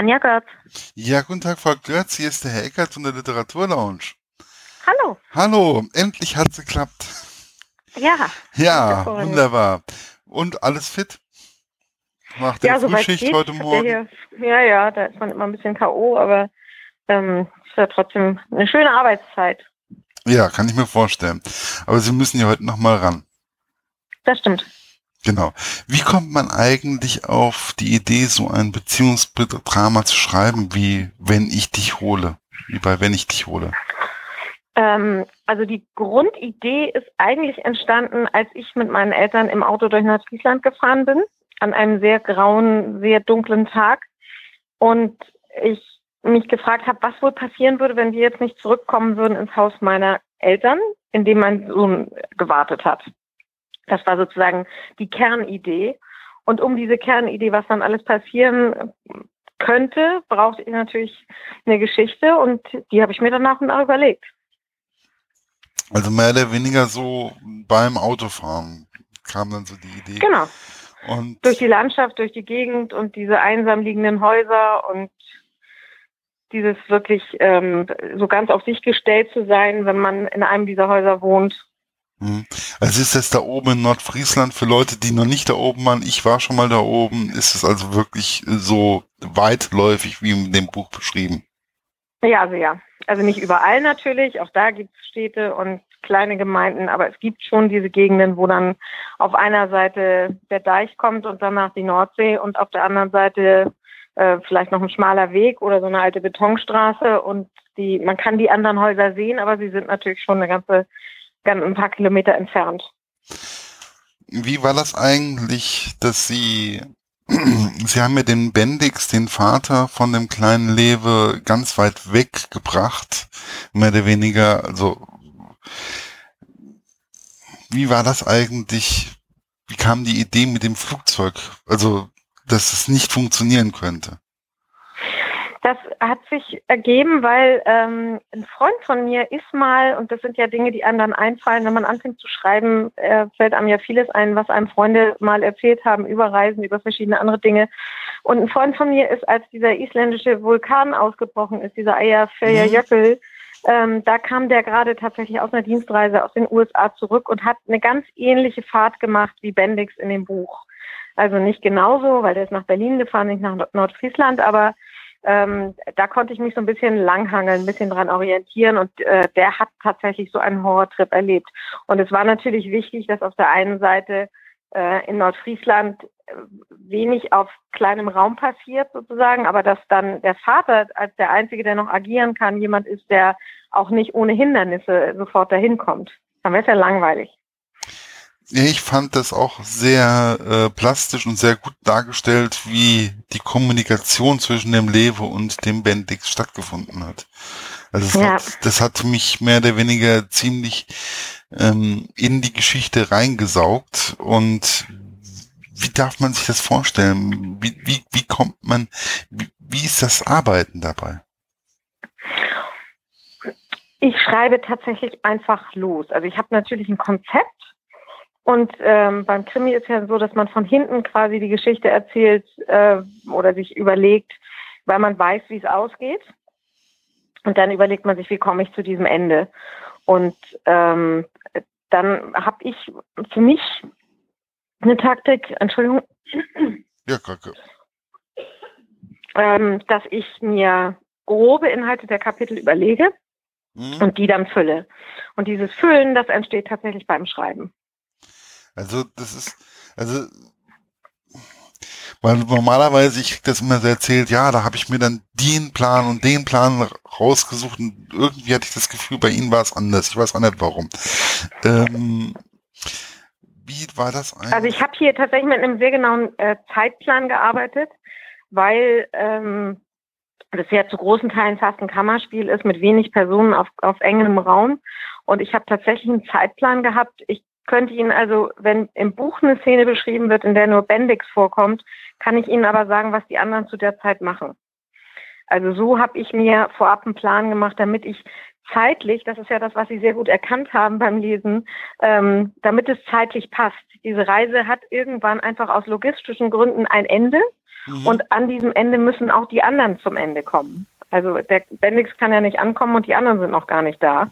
Anja Götz. Ja, guten Tag, Frau Götz. Hier ist der Herr Eckert von der Literaturlounge. Hallo. Hallo, endlich hat's geklappt. Ja. Ja, wunderbar. Und alles fit? Nach der ja, Frühschicht geht. heute Morgen? Hier, ja, ja, da ist man immer ein bisschen K.O., aber ähm, ist ja trotzdem eine schöne Arbeitszeit. Ja, kann ich mir vorstellen. Aber Sie müssen ja heute nochmal ran. Das stimmt. Genau. Wie kommt man eigentlich auf die Idee, so ein Beziehungsdrama zu schreiben, wie Wenn ich dich hole? Wie bei Wenn ich dich hole? Ähm, also die Grundidee ist eigentlich entstanden, als ich mit meinen Eltern im Auto durch Nordfriesland gefahren bin, an einem sehr grauen, sehr dunklen Tag. Und ich mich gefragt habe, was wohl passieren würde, wenn wir jetzt nicht zurückkommen würden ins Haus meiner Eltern, in dem mein Sohn gewartet hat. Das war sozusagen die Kernidee. Und um diese Kernidee, was dann alles passieren könnte, brauchte ich natürlich eine Geschichte und die habe ich mir dann nach und nach überlegt. Also mehr oder weniger so beim Autofahren kam dann so die Idee. Genau. Und Durch die Landschaft, durch die Gegend und diese einsam liegenden Häuser und dieses wirklich ähm, so ganz auf sich gestellt zu sein, wenn man in einem dieser Häuser wohnt. Hm. Also ist das da oben in Nordfriesland für Leute, die noch nicht da oben waren, ich war schon mal da oben, ist es also wirklich so weitläufig wie in dem Buch beschrieben? Ja, also ja. Also nicht überall natürlich, auch da gibt es Städte und kleine Gemeinden, aber es gibt schon diese Gegenden, wo dann auf einer Seite der Deich kommt und danach die Nordsee und auf der anderen Seite äh, vielleicht noch ein schmaler Weg oder so eine alte Betonstraße und die, man kann die anderen Häuser sehen, aber sie sind natürlich schon eine ganze, ganz ein paar Kilometer entfernt. Wie war das eigentlich, dass Sie, Sie haben ja den Bendix, den Vater von dem kleinen Lewe, ganz weit weggebracht, mehr oder weniger, also, wie war das eigentlich, wie kam die Idee mit dem Flugzeug, also, dass es nicht funktionieren könnte? Das hat sich ergeben, weil ähm, ein Freund von mir ist mal, und das sind ja Dinge, die einem dann einfallen, wenn man anfängt zu schreiben, äh, fällt einem ja vieles ein, was einem Freunde mal erzählt haben über Reisen, über verschiedene andere Dinge. Und ein Freund von mir ist, als dieser isländische Vulkan ausgebrochen ist, dieser Eyjafjallajökull, ähm, da kam der gerade tatsächlich aus einer Dienstreise aus den USA zurück und hat eine ganz ähnliche Fahrt gemacht wie Bendix in dem Buch. Also nicht genauso, weil der ist nach Berlin gefahren, nicht nach Nordfriesland, aber ähm, da konnte ich mich so ein bisschen langhangeln, ein bisschen dran orientieren und äh, der hat tatsächlich so einen Horrortrip erlebt. Und es war natürlich wichtig, dass auf der einen Seite äh, in Nordfriesland äh, wenig auf kleinem Raum passiert sozusagen, aber dass dann der Vater als der Einzige, der noch agieren kann, jemand ist, der auch nicht ohne Hindernisse sofort dahin kommt. Dann wäre es ja langweilig. Ich fand das auch sehr äh, plastisch und sehr gut dargestellt, wie die Kommunikation zwischen dem Lewe und dem Bendix stattgefunden hat. Also das, Ja. hat, das hat mich mehr oder weniger ziemlich ähm, in die Geschichte reingesaugt. Und wie darf man sich das vorstellen? Wie, wie, wie kommt man, wie, wie ist das Arbeiten dabei? Ich schreibe tatsächlich einfach los. Also ich habe natürlich ein Konzept und ähm, beim Krimi ist ja so, dass man von hinten quasi die Geschichte erzählt äh, oder sich überlegt, weil man weiß, wie es ausgeht. Und dann überlegt man sich, wie komme ich zu diesem Ende. Und ähm, dann habe ich für mich eine Taktik, Entschuldigung, Ja, Kacke. ähm, dass ich mir grobe Inhalte der Kapitel überlege Hm? und die dann fülle. Und dieses Füllen, das entsteht tatsächlich beim Schreiben. Also das ist, also weil normalerweise, ich krieg das immer so erzählt, ja, da habe ich mir dann den Plan und den Plan rausgesucht und irgendwie hatte ich das Gefühl, bei Ihnen war es anders. Ich weiß auch nicht warum. Ähm, wie war das eigentlich? Also ich habe hier tatsächlich mit einem sehr genauen äh, Zeitplan gearbeitet, weil ähm, das ja zu großen Teilen fast ein Kammerspiel ist mit wenig Personen auf, auf engem Raum. Und ich habe tatsächlich einen Zeitplan gehabt. Ich könnte Ihnen also, wenn im Buch eine Szene beschrieben wird, in der nur Bendix vorkommt, kann ich Ihnen aber sagen, was die anderen zu der Zeit machen. Also so habe ich mir vorab einen Plan gemacht, damit ich zeitlich, das ist ja das, was Sie sehr gut erkannt haben beim Lesen, ähm, damit es zeitlich passt. Diese Reise hat irgendwann einfach aus logistischen Gründen ein Ende mhm. und an diesem Ende müssen auch die anderen zum Ende kommen. Also der Bendix kann ja nicht ankommen und die anderen sind noch gar nicht da.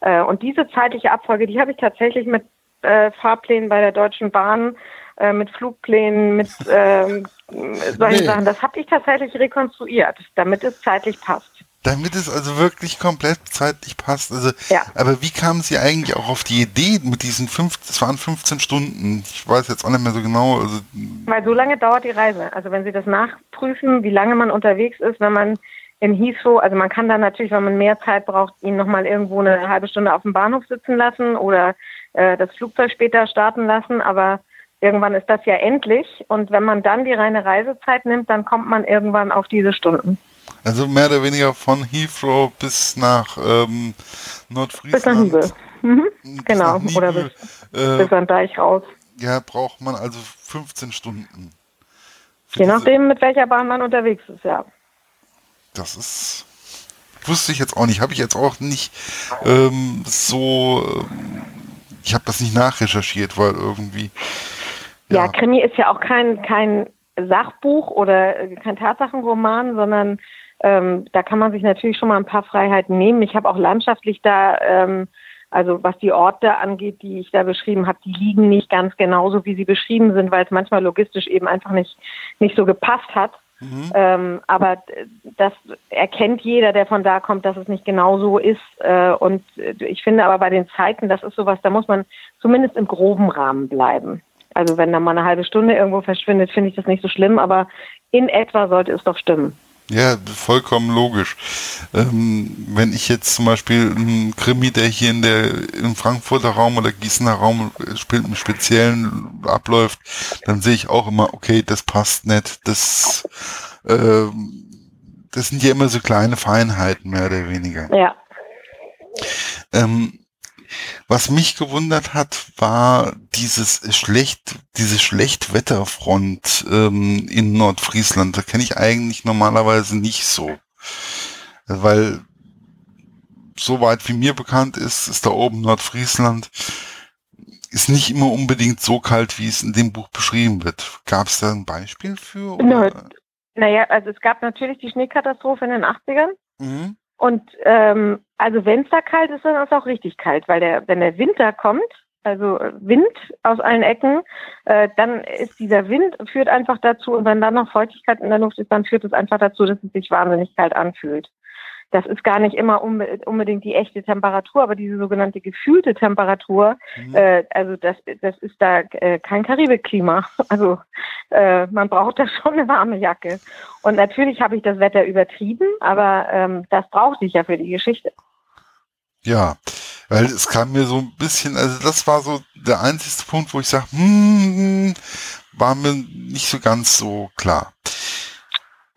Äh, und diese zeitliche Abfolge, die habe ich tatsächlich mit äh, Fahrplänen bei der Deutschen Bahn, äh, mit Flugplänen, mit ähm, solchen nee. Sachen, das habe ich tatsächlich rekonstruiert, damit es zeitlich passt. Damit es also wirklich komplett zeitlich passt. Also, ja. aber wie kamen Sie eigentlich auch auf die Idee mit diesen fünf, es waren 15 Stunden. Ich weiß jetzt auch nicht mehr so genau. Also Weil so lange dauert die Reise. Also wenn Sie das nachprüfen, wie lange man unterwegs ist, wenn man in Heathrow, also man kann dann natürlich, wenn man mehr Zeit braucht, ihn nochmal irgendwo eine halbe Stunde auf dem Bahnhof sitzen lassen oder äh, das Flugzeug später starten lassen, aber irgendwann ist das ja endlich und wenn man dann die reine Reisezeit nimmt, dann kommt man irgendwann auf diese Stunden. Also mehr oder weniger von Heathrow bis nach ähm, Nordfriesland. Bis nach Nibel. Mhm. Bis genau, Nibel, oder bis, äh, bis an Deich raus. Ja, braucht man also 15 Stunden. Je nachdem, mit welcher Bahn man unterwegs ist, ja. Das ist. Wusste ich jetzt auch nicht. Habe ich jetzt auch nicht ähm, so. Ähm, ich habe das nicht nachrecherchiert, weil irgendwie. Ja. ja, Krimi ist ja auch kein, kein Sachbuch oder kein Tatsachenroman, sondern ähm, da kann man sich natürlich schon mal ein paar Freiheiten nehmen. Ich habe auch landschaftlich da, ähm, also was die Orte angeht, die ich da beschrieben habe, die liegen nicht ganz genauso, wie sie beschrieben sind, weil es manchmal logistisch eben einfach nicht, nicht so gepasst hat. Mhm. Ähm, aber das erkennt jeder, der von da kommt, dass es nicht genau so ist. Äh, und ich finde aber bei den Zeiten, das ist sowas, da muss man zumindest im groben Rahmen bleiben. Also wenn da mal eine halbe Stunde irgendwo verschwindet, finde ich das nicht so schlimm, aber in etwa sollte es doch stimmen. Ja, vollkommen logisch. Ähm, wenn ich jetzt zum Beispiel einen Krimi, der hier in der im Frankfurter Raum oder Gießener Raum spielt, im Speziellen abläuft, dann sehe ich auch immer, okay, das passt nicht. Das, äh, das sind ja immer so kleine Feinheiten, mehr oder weniger. Ja. Ähm, was mich gewundert hat, war dieses schlecht, diese Schlechtwetterfront ähm, in Nordfriesland. Da kenne ich eigentlich normalerweise nicht so. Weil soweit wie mir bekannt ist, ist da oben Nordfriesland ist nicht immer unbedingt so kalt, wie es in dem Buch beschrieben wird. Gab es da ein Beispiel für? Oder? Naja, also es gab natürlich die Schneekatastrophe in den 80ern. Mhm. Und ähm, also wenn es da kalt ist, dann ist es auch richtig kalt, weil der, wenn der Winter kommt, also Wind aus allen Ecken, äh, dann ist dieser Wind, führt einfach dazu, und wenn dann noch Feuchtigkeit in der Luft ist, dann führt es einfach dazu, dass es sich wahnsinnig kalt anfühlt. Das ist gar nicht immer unbedingt die echte Temperatur, aber diese sogenannte gefühlte Temperatur, mhm. äh, also das, das ist da äh, kein Karibikklima. Also äh, man braucht da schon eine warme Jacke. Und natürlich habe ich das Wetter übertrieben, aber ähm, das brauchte ich ja für die Geschichte. Ja, weil es kam mir so ein bisschen, also das war so der einzige Punkt, wo ich sage, hm, war mir nicht so ganz so klar.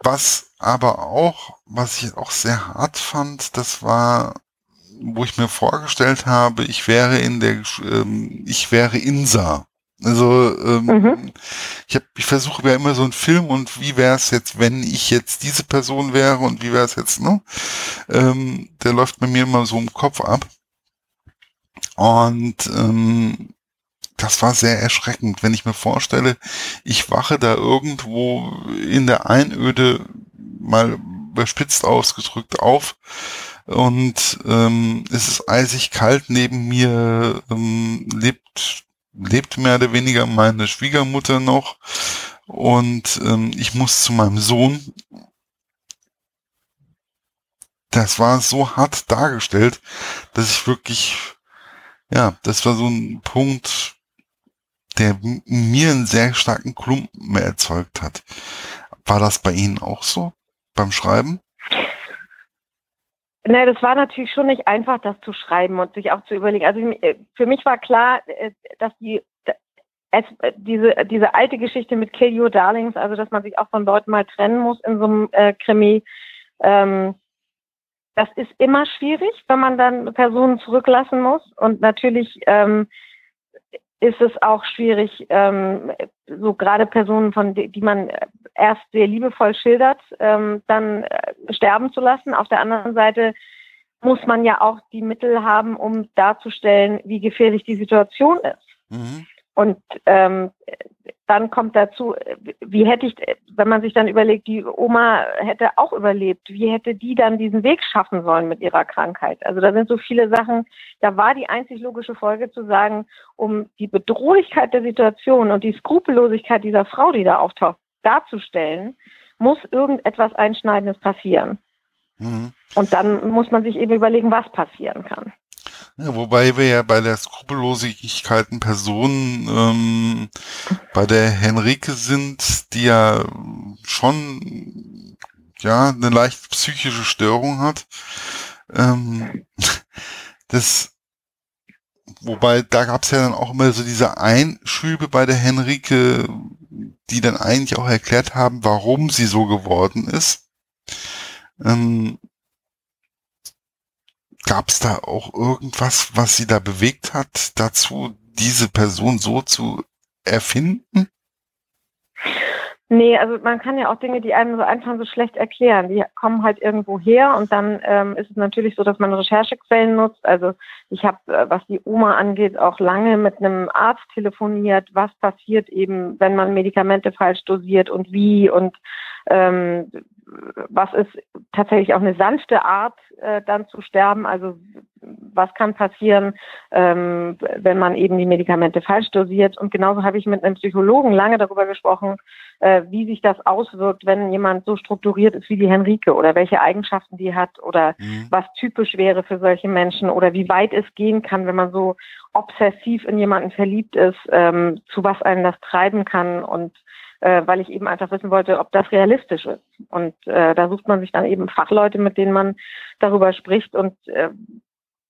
Was aber auch, was ich auch sehr hart fand, das war, wo ich mir vorgestellt habe, ich wäre in der, ähm, ich wäre Insa. Also ähm, mhm. ich, hab, ich versuche ja immer so einen Film und wie wäre es jetzt, wenn ich jetzt diese Person wäre und wie wäre es jetzt, ne? Ähm, der läuft bei mir immer so im Kopf ab. Und ähm, das war sehr erschreckend, wenn ich mir vorstelle, ich wache da irgendwo in der Einöde mal überspitzt ausgedrückt auf und ähm, es ist eisig kalt neben mir ähm, lebt lebt mehr oder weniger meine Schwiegermutter noch und ähm, ich muss zu meinem Sohn das war so hart dargestellt, dass ich wirklich ja, das war so ein Punkt, der mir einen sehr starken Klumpen erzeugt hat. War das bei Ihnen auch so beim Schreiben? Ne, das war natürlich schon nicht einfach, das zu schreiben und sich auch zu überlegen. Also äh, für mich war klar, äh, dass die es, äh, diese, diese alte Geschichte mit Kill Your Darlings, also dass man sich auch von Leuten mal trennen muss in so einem äh, Krimi, ähm, das ist immer schwierig, wenn man dann Personen zurücklassen muss. Und natürlich ähm, ist es auch schwierig, ähm, so gerade Personen, von die, man erst sehr liebevoll schildert, ähm, dann sterben zu lassen. Auf der anderen Seite muss man ja auch die Mittel haben, um darzustellen, wie gefährlich die Situation ist. Mhm. Und ähm, dann kommt dazu, wie hätte ich, wenn man sich dann überlegt, die Oma hätte auch überlebt, wie hätte die dann diesen Weg schaffen sollen mit ihrer Krankheit? Also da sind so viele Sachen, da war die einzig logische Folge zu sagen, um die Bedrohlichkeit der Situation und die Skrupellosigkeit dieser Frau, die da auftaucht, darzustellen, muss irgendetwas Einschneidendes passieren. Mhm. Und dann muss man sich eben überlegen, was passieren kann. Ja, wobei wir ja bei der Skrupellosigkeit Personen ähm, bei der Henrike sind, die ja schon ja eine leicht psychische Störung hat. Ähm, das wobei da gab es ja dann auch immer so diese Einschübe bei der Henrike, die dann eigentlich auch erklärt haben, warum sie so geworden ist. Ähm, Gab es da auch irgendwas, was sie da bewegt hat, dazu diese Person so zu erfinden? Nee, also man kann ja auch Dinge, die einem so einfach so schlecht erklären, die kommen halt irgendwo her und dann ähm, ist es natürlich so, dass man Recherchequellen nutzt. Also ich habe, äh, was die Oma angeht, auch lange mit einem Arzt telefoniert, was passiert eben, wenn man Medikamente falsch dosiert und wie und ähm, was ist tatsächlich auch eine sanfte Art, äh, dann zu sterben. Also was kann passieren, ähm, wenn man eben die Medikamente falsch dosiert. Und genauso habe ich mit einem Psychologen lange darüber gesprochen, äh, wie sich das auswirkt, wenn jemand so strukturiert ist wie die Henrike oder welche Eigenschaften die hat oder mhm. was typisch wäre für solche Menschen oder wie weit es gehen kann, wenn man so obsessiv in jemanden verliebt ist, ähm, zu was einen das treiben kann und äh, weil ich eben einfach wissen wollte, ob das realistisch ist. Und äh, da sucht man sich dann eben Fachleute, mit denen man darüber spricht und äh,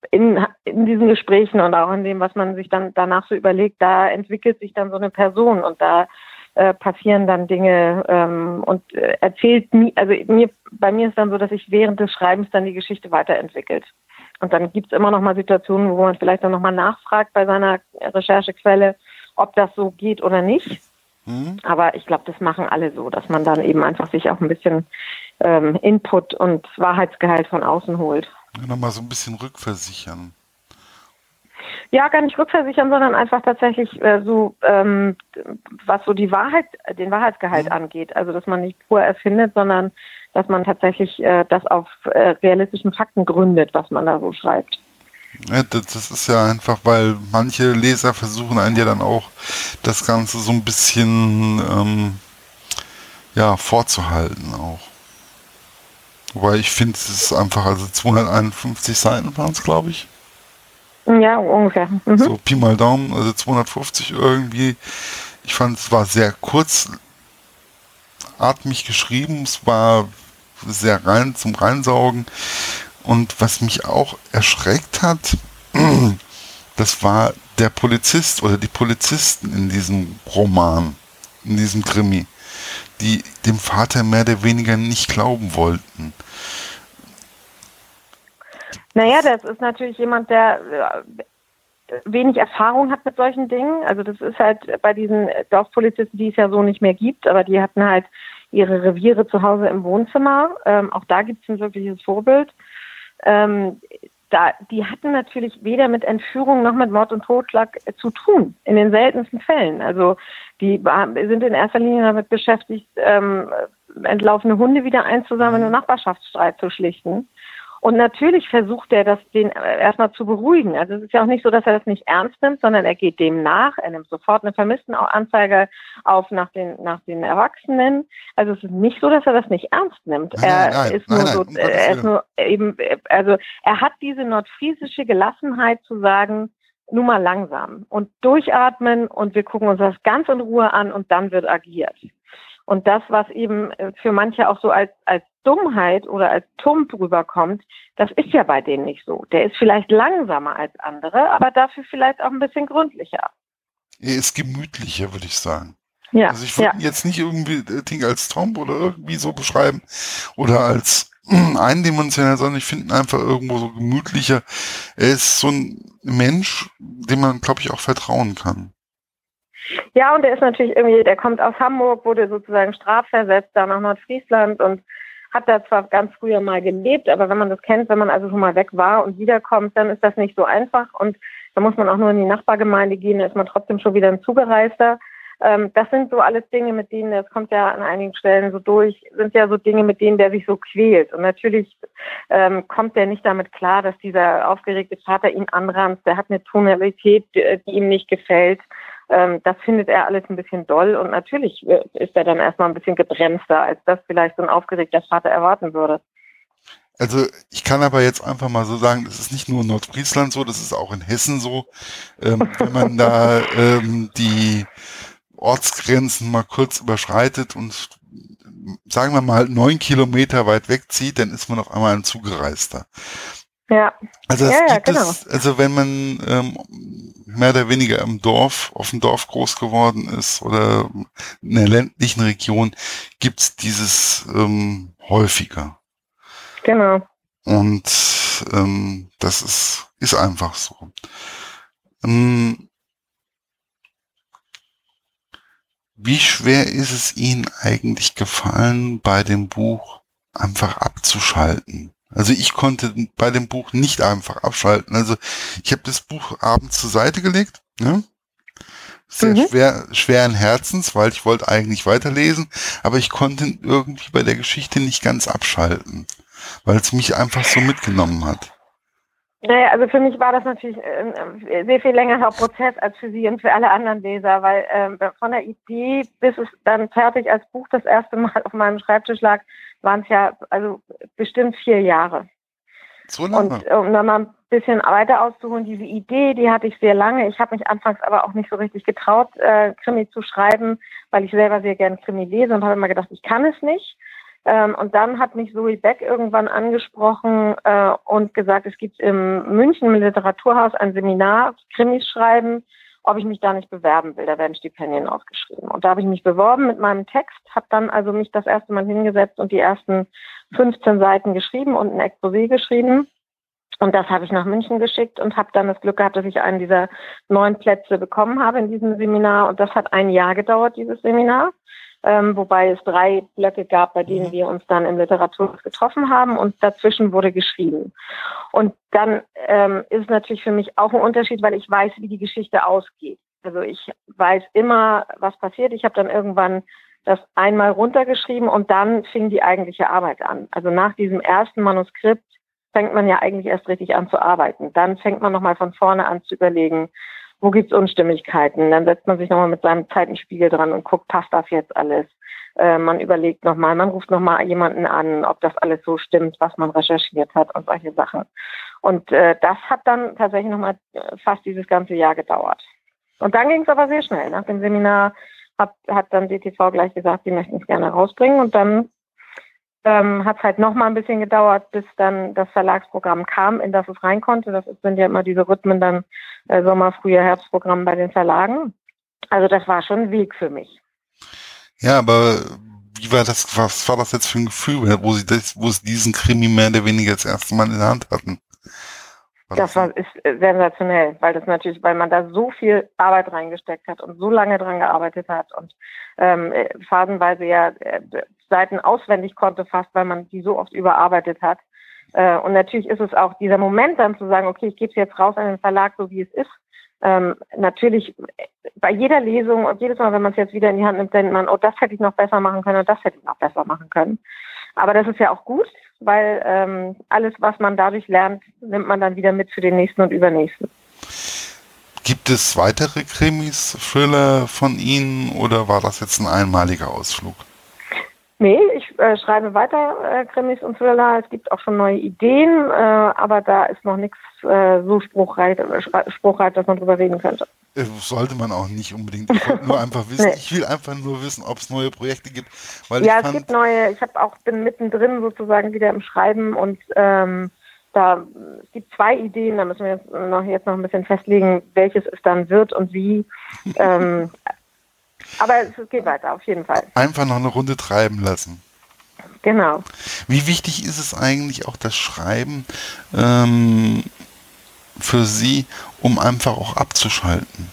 in, in diesen Gesprächen und auch in dem, was man sich dann danach so überlegt, da entwickelt sich dann so eine Person und da äh, passieren dann Dinge ähm, und äh, erzählt mir, also mir, bei mir ist dann so, dass sich während des Schreibens dann die Geschichte weiterentwickelt. Und dann gibt es immer noch mal Situationen, wo man vielleicht dann noch mal nachfragt bei seiner Recherchequelle, ob das so geht oder nicht. Mhm. Aber ich glaube, das machen alle so, dass man dann eben einfach sich auch ein bisschen ähm, Input und Wahrheitsgehalt von außen holt. Ja, Nochmal so ein bisschen rückversichern. Ja, gar nicht rückversichern, sondern einfach tatsächlich äh, so, ähm, was so die Wahrheit, den Wahrheitsgehalt mhm. angeht. Also, dass man nicht pur erfindet, sondern dass man tatsächlich äh, das auf äh, realistischen Fakten gründet, was man da so schreibt. Ja, das ist ja einfach, weil manche Leser versuchen einen ja dann auch das Ganze so ein bisschen ähm, ja, vorzuhalten auch. Wobei ich finde, es ist einfach, also 251 Seiten waren es, glaube ich. Ja, ungefähr. Mhm. So Pi mal Daumen, also 250 irgendwie. Ich fand, es war sehr kurzatmig geschrieben, es war sehr rein zum Reinsaugen. Und was mich auch erschreckt hat, das war der Polizist oder die Polizisten in diesem Roman, in diesem Krimi, die dem Vater mehr oder weniger nicht glauben wollten. Naja, das ist natürlich jemand, der äh, wenig Erfahrung hat mit solchen Dingen. Also das ist halt bei diesen Dorfpolizisten, die es ja so nicht mehr gibt, aber die hatten halt ihre Reviere zu Hause im Wohnzimmer. Ähm, auch da gibt es ein wirkliches Vorbild ähm, da, die hatten natürlich weder mit Entführung noch mit Mord und Totschlag äh, zu tun, in den seltensten Fällen. Also die sind in erster Linie damit beschäftigt, ähm, entlaufene Hunde wieder einzusammeln und Nachbarschaftsstreit zu schlichten. Und natürlich versucht er, das den äh, erstmal zu beruhigen. Also es ist ja auch nicht so, dass er das nicht ernst nimmt, sondern er geht dem nach. Er nimmt sofort eine Vermisstenanzeige auf nach den, nach den Erwachsenen. Also es ist nicht so, dass er das nicht ernst nimmt. Nein, er nein, ist nein, nur so, er ist nur eben, also er hat diese nordfriesische Gelassenheit zu sagen, nur mal langsam und durchatmen und wir gucken uns das ganz in Ruhe an und dann wird agiert. Und das, was eben äh, für manche auch so als, als Dummheit oder als Tump rüberkommt, das ist ja bei denen nicht so. Der ist vielleicht langsamer als andere, aber dafür vielleicht auch ein bisschen gründlicher. Er ist gemütlicher, würde ich sagen. Ja, also ich würde ja. jetzt nicht irgendwie Ding als Tomp oder irgendwie so beschreiben oder als eindimensional, sondern ich finde ihn einfach irgendwo so gemütlicher. Er ist so ein Mensch, dem man, glaube ich, auch vertrauen kann. Ja, und der ist natürlich irgendwie, der kommt aus Hamburg, wurde sozusagen strafversetzt da nach Nordfriesland und hat da zwar ganz früher mal gelebt, aber wenn man das kennt, wenn man also schon mal weg war und wiederkommt, dann ist das nicht so einfach und da muss man auch nur in die Nachbargemeinde gehen, da ist man trotzdem schon wieder ein Zugereister. Ähm, das sind so alles Dinge, mit denen, das kommt ja an einigen Stellen so durch, sind ja so Dinge, mit denen der sich so quält. Und natürlich ähm, kommt der nicht damit klar, dass dieser aufgeregte Vater ihn anranzt, der hat eine Tonalität, die, die ihm nicht gefällt. Ähm, das findet er alles ein bisschen doll und natürlich äh, ist er dann erstmal ein bisschen gebremster, als das vielleicht so ein aufgeregter Vater erwarten würde. Also ich kann aber jetzt einfach mal so sagen, das ist nicht nur in Nordfriesland so, das ist auch in Hessen so. Ähm, wenn man da ähm, die Ortsgrenzen mal kurz überschreitet und sagen wir mal neun Kilometer weit wegzieht, dann ist man auf einmal ein Zugereister. Ja. Also ja, ja, gibt genau. es, also wenn man ähm, mehr oder weniger im Dorf, auf dem Dorf groß geworden ist oder in der ländlichen Region, gibt's dieses ähm, häufiger. Genau. Und ähm, das ist, ist einfach so. Ähm, wie schwer ist es Ihnen eigentlich gefallen, bei dem Buch einfach abzuschalten? Also ich konnte bei dem Buch nicht einfach abschalten. Also ich habe das Buch abends zur Seite gelegt, ne? sehr Mhm. schwer, schweren Herzens, weil ich wollte eigentlich weiterlesen, aber ich konnte irgendwie bei der Geschichte nicht ganz abschalten, weil es mich einfach so mitgenommen hat. Naja, also für mich war das natürlich äh, ein sehr viel längerer Prozess als für Sie und für alle anderen Leser, weil ähm, von der Idee bis es dann fertig als Buch das erste Mal auf meinem Schreibtisch lag, waren es ja also bestimmt vier Jahre. So lange. Und äh, um da mal ein bisschen weiter auszuholen, diese Idee, die hatte ich sehr lange. Ich habe mich anfangs aber auch nicht so richtig getraut, äh, Krimi zu schreiben, weil ich selber sehr gern Krimi lese und habe immer gedacht, ich kann es nicht. Ähm, und dann hat mich Zoe Beck irgendwann angesprochen äh, und gesagt, es gibt im München im Literaturhaus ein Seminar, Krimis schreiben, ob ich mich da nicht bewerben will. Da werden Stipendien ausgeschrieben. Und da habe ich mich beworben mit meinem Text, habe dann also mich das erste Mal hingesetzt und die ersten 15 Seiten geschrieben und ein Exposé geschrieben. Und das habe ich nach München geschickt und habe dann das Glück gehabt, dass ich einen dieser neun Plätze bekommen habe in diesem Seminar. Und das hat ein Jahr gedauert, dieses Seminar ähm, wobei es drei Blöcke gab, bei denen Mhm. wir uns dann im Literaturhaus getroffen haben und dazwischen wurde geschrieben. Und dann ähm, ist natürlich für mich auch ein Unterschied, weil ich weiß, wie die Geschichte ausgeht. Also ich weiß immer, was passiert. Ich habe dann irgendwann das einmal runtergeschrieben und dann fing die eigentliche Arbeit an. Also nach diesem ersten Manuskript fängt man ja eigentlich erst richtig an zu arbeiten. Dann fängt man nochmal von vorne an zu überlegen, wo gibt's Unstimmigkeiten. Dann setzt man sich nochmal mit seinem Zeitenspiegel dran und guckt, passt das jetzt alles. Äh, man überlegt nochmal, man ruft nochmal jemanden an, ob das alles so stimmt, was man recherchiert hat und solche Sachen. Und äh, das hat dann tatsächlich nochmal äh, fast dieses ganze Jahr gedauert. Und dann ging es aber sehr schnell. Nach dem Seminar hat, hat dann DTV gleich gesagt, sie möchten es gerne rausbringen. Und dann ähm, hat es halt noch mal ein bisschen gedauert, bis dann das Verlagsprogramm kam, in das es rein konnte. Das sind ja immer diese Rhythmen dann äh, Sommer, Frühjahr, Herbstprogramm bei den Verlagen. Also das war schon ein Weg für mich. Ja, aber wie war das, was war das jetzt für ein Gefühl, wo sie das, wo sie diesen Krimi mehr oder weniger das erste Mal in der Hand hatten? Das war ist äh, sensationell, weil das natürlich, weil man da so viel Arbeit reingesteckt hat und so lange dran gearbeitet hat und ähm, äh, phasenweise ja äh, Seiten auswendig konnte fast, weil man die so oft überarbeitet hat. Äh, und natürlich ist es auch dieser Moment dann zu sagen, okay, ich gebe es jetzt raus an den Verlag, so wie es ist. Ähm, natürlich bei jeder Lesung und jedes Mal, wenn man es jetzt wieder in die Hand nimmt, denkt man, oh, das hätte ich noch besser machen können und das hätte ich noch besser machen können. Aber das ist ja auch gut, weil ähm, alles, was man dadurch lernt, nimmt man dann wieder mit für den nächsten und übernächsten. Gibt es weitere Krimis, Thriller von Ihnen oder war das jetzt ein einmaliger Ausflug? Nee, ich äh, schreibe weiter äh, Krimis und Thriller. Es gibt auch schon neue Ideen, äh, aber da ist noch nichts äh, so spruchreich, spruchreich, dass man drüber reden könnte. Äh, Sollte man auch nicht unbedingt. Ich wollte nur einfach wissen, Nee. ich will einfach nur wissen, ob es neue Projekte gibt. Weil Ja, ich es fand, gibt neue, ich habe auch bin mittendrin sozusagen wieder im Schreiben und ähm, da es gibt zwei Ideen, da müssen wir jetzt noch jetzt noch ein bisschen festlegen, welches es dann wird und wie. ähm, aber es geht weiter, auf jeden Fall. einfach noch eine Runde treiben lassen. Genau. Wie wichtig ist es eigentlich auch das Schreiben ähm, für Sie, um einfach auch abzuschalten?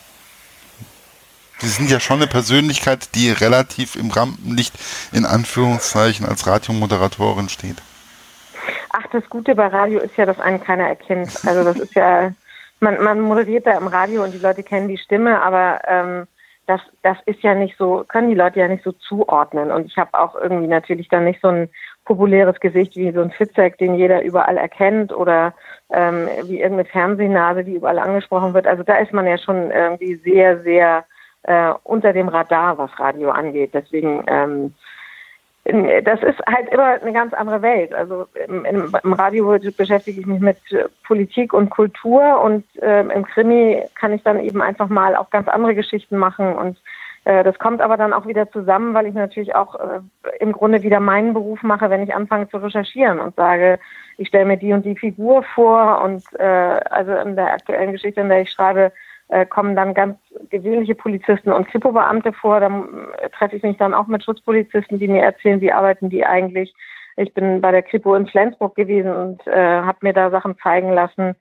Sie sind ja schon eine Persönlichkeit, die relativ im Rampenlicht in Anführungszeichen als Radiomoderatorin steht. Ach, das Gute bei Radio ist ja, dass einen keiner erkennt. Also das ist ja, man, man moderiert da im Radio und die Leute kennen die Stimme, aber ähm, das, das ist ja nicht so, können die Leute ja nicht so zuordnen. Und ich habe auch irgendwie natürlich dann nicht so ein populäres Gesicht wie so ein Fitzek, den jeder überall erkennt oder ähm, wie irgendeine Fernsehnase, die überall angesprochen wird. Also da ist man ja schon irgendwie sehr, sehr äh, unter dem Radar, was Radio angeht. Deswegen ähm, das ist halt immer eine ganz andere Welt. Also im, im, Radio beschäftige ich mich mit Politik und Kultur und äh, im Krimi kann ich dann eben einfach mal auch ganz andere Geschichten machen und äh, das kommt aber dann auch wieder zusammen, weil ich natürlich auch äh, im Grunde wieder meinen Beruf mache, wenn ich anfange zu recherchieren und sage, ich stelle mir die und die Figur vor und äh, also in der aktuellen Geschichte, in der ich schreibe, äh, kommen dann ganz gewöhnliche Polizisten und Kripo-Beamte vor. Da äh, treffe ich mich dann auch mit Schutzpolizisten, die mir erzählen, wie arbeiten die eigentlich. Ich bin bei der Kripo in Flensburg gewesen und äh, habe mir da Sachen zeigen lassen.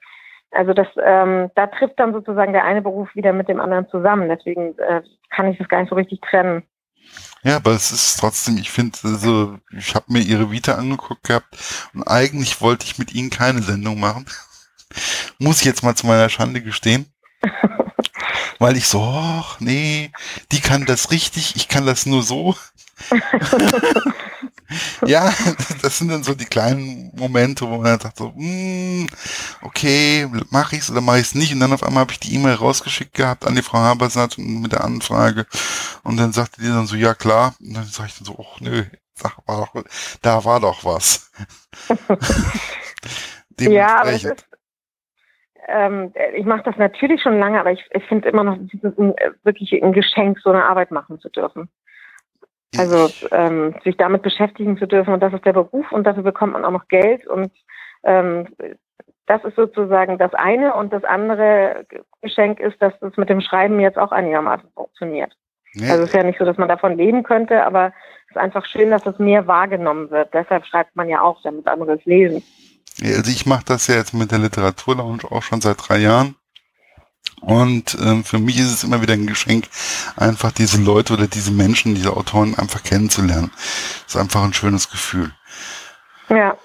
Also das, ähm, da trifft dann sozusagen der eine Beruf wieder mit dem anderen zusammen. Deswegen äh, kann ich das gar nicht so richtig trennen. Ja, aber es ist trotzdem, ich finde, also ich habe mir ihre Vita angeguckt gehabt und eigentlich wollte ich mit ihnen keine Sendung machen. Muss ich jetzt mal zu meiner Schande gestehen. Weil ich so, ach, nee, die kann das richtig, ich kann das nur so. ja, das sind dann so die kleinen Momente, wo man dann sagt so, mm, okay, mache ich's oder mache ich's nicht? Und dann auf einmal habe ich die E-Mail rausgeschickt gehabt an die Frau Habersatt mit der Anfrage. Und dann sagte die dann so, ja klar. Und dann sage ich dann so, ach nö, da war doch, da war doch was. ja, aber es ist, ähm, ich mache das natürlich schon lange, aber ich, ich finde immer noch wirklich ein Geschenk, so eine Arbeit machen zu dürfen. Also ähm, sich damit beschäftigen zu dürfen und das ist der Beruf und dafür bekommt man auch noch Geld und ähm, das ist sozusagen das eine und das andere Geschenk ist, dass das mit dem Schreiben jetzt auch einigermaßen funktioniert. Nee. Also es ist ja nicht so, dass man davon leben könnte, aber es ist einfach schön, dass es mehr wahrgenommen wird. Deshalb schreibt man ja auch, damit andere es lesen. Also ich mache das ja jetzt mit der Literaturlounge auch schon seit drei Jahren. Und ähm, für mich ist es immer wieder ein Geschenk, einfach diese Leute oder diese Menschen, diese Autoren einfach kennenzulernen. Das ist einfach ein schönes Gefühl. Ja,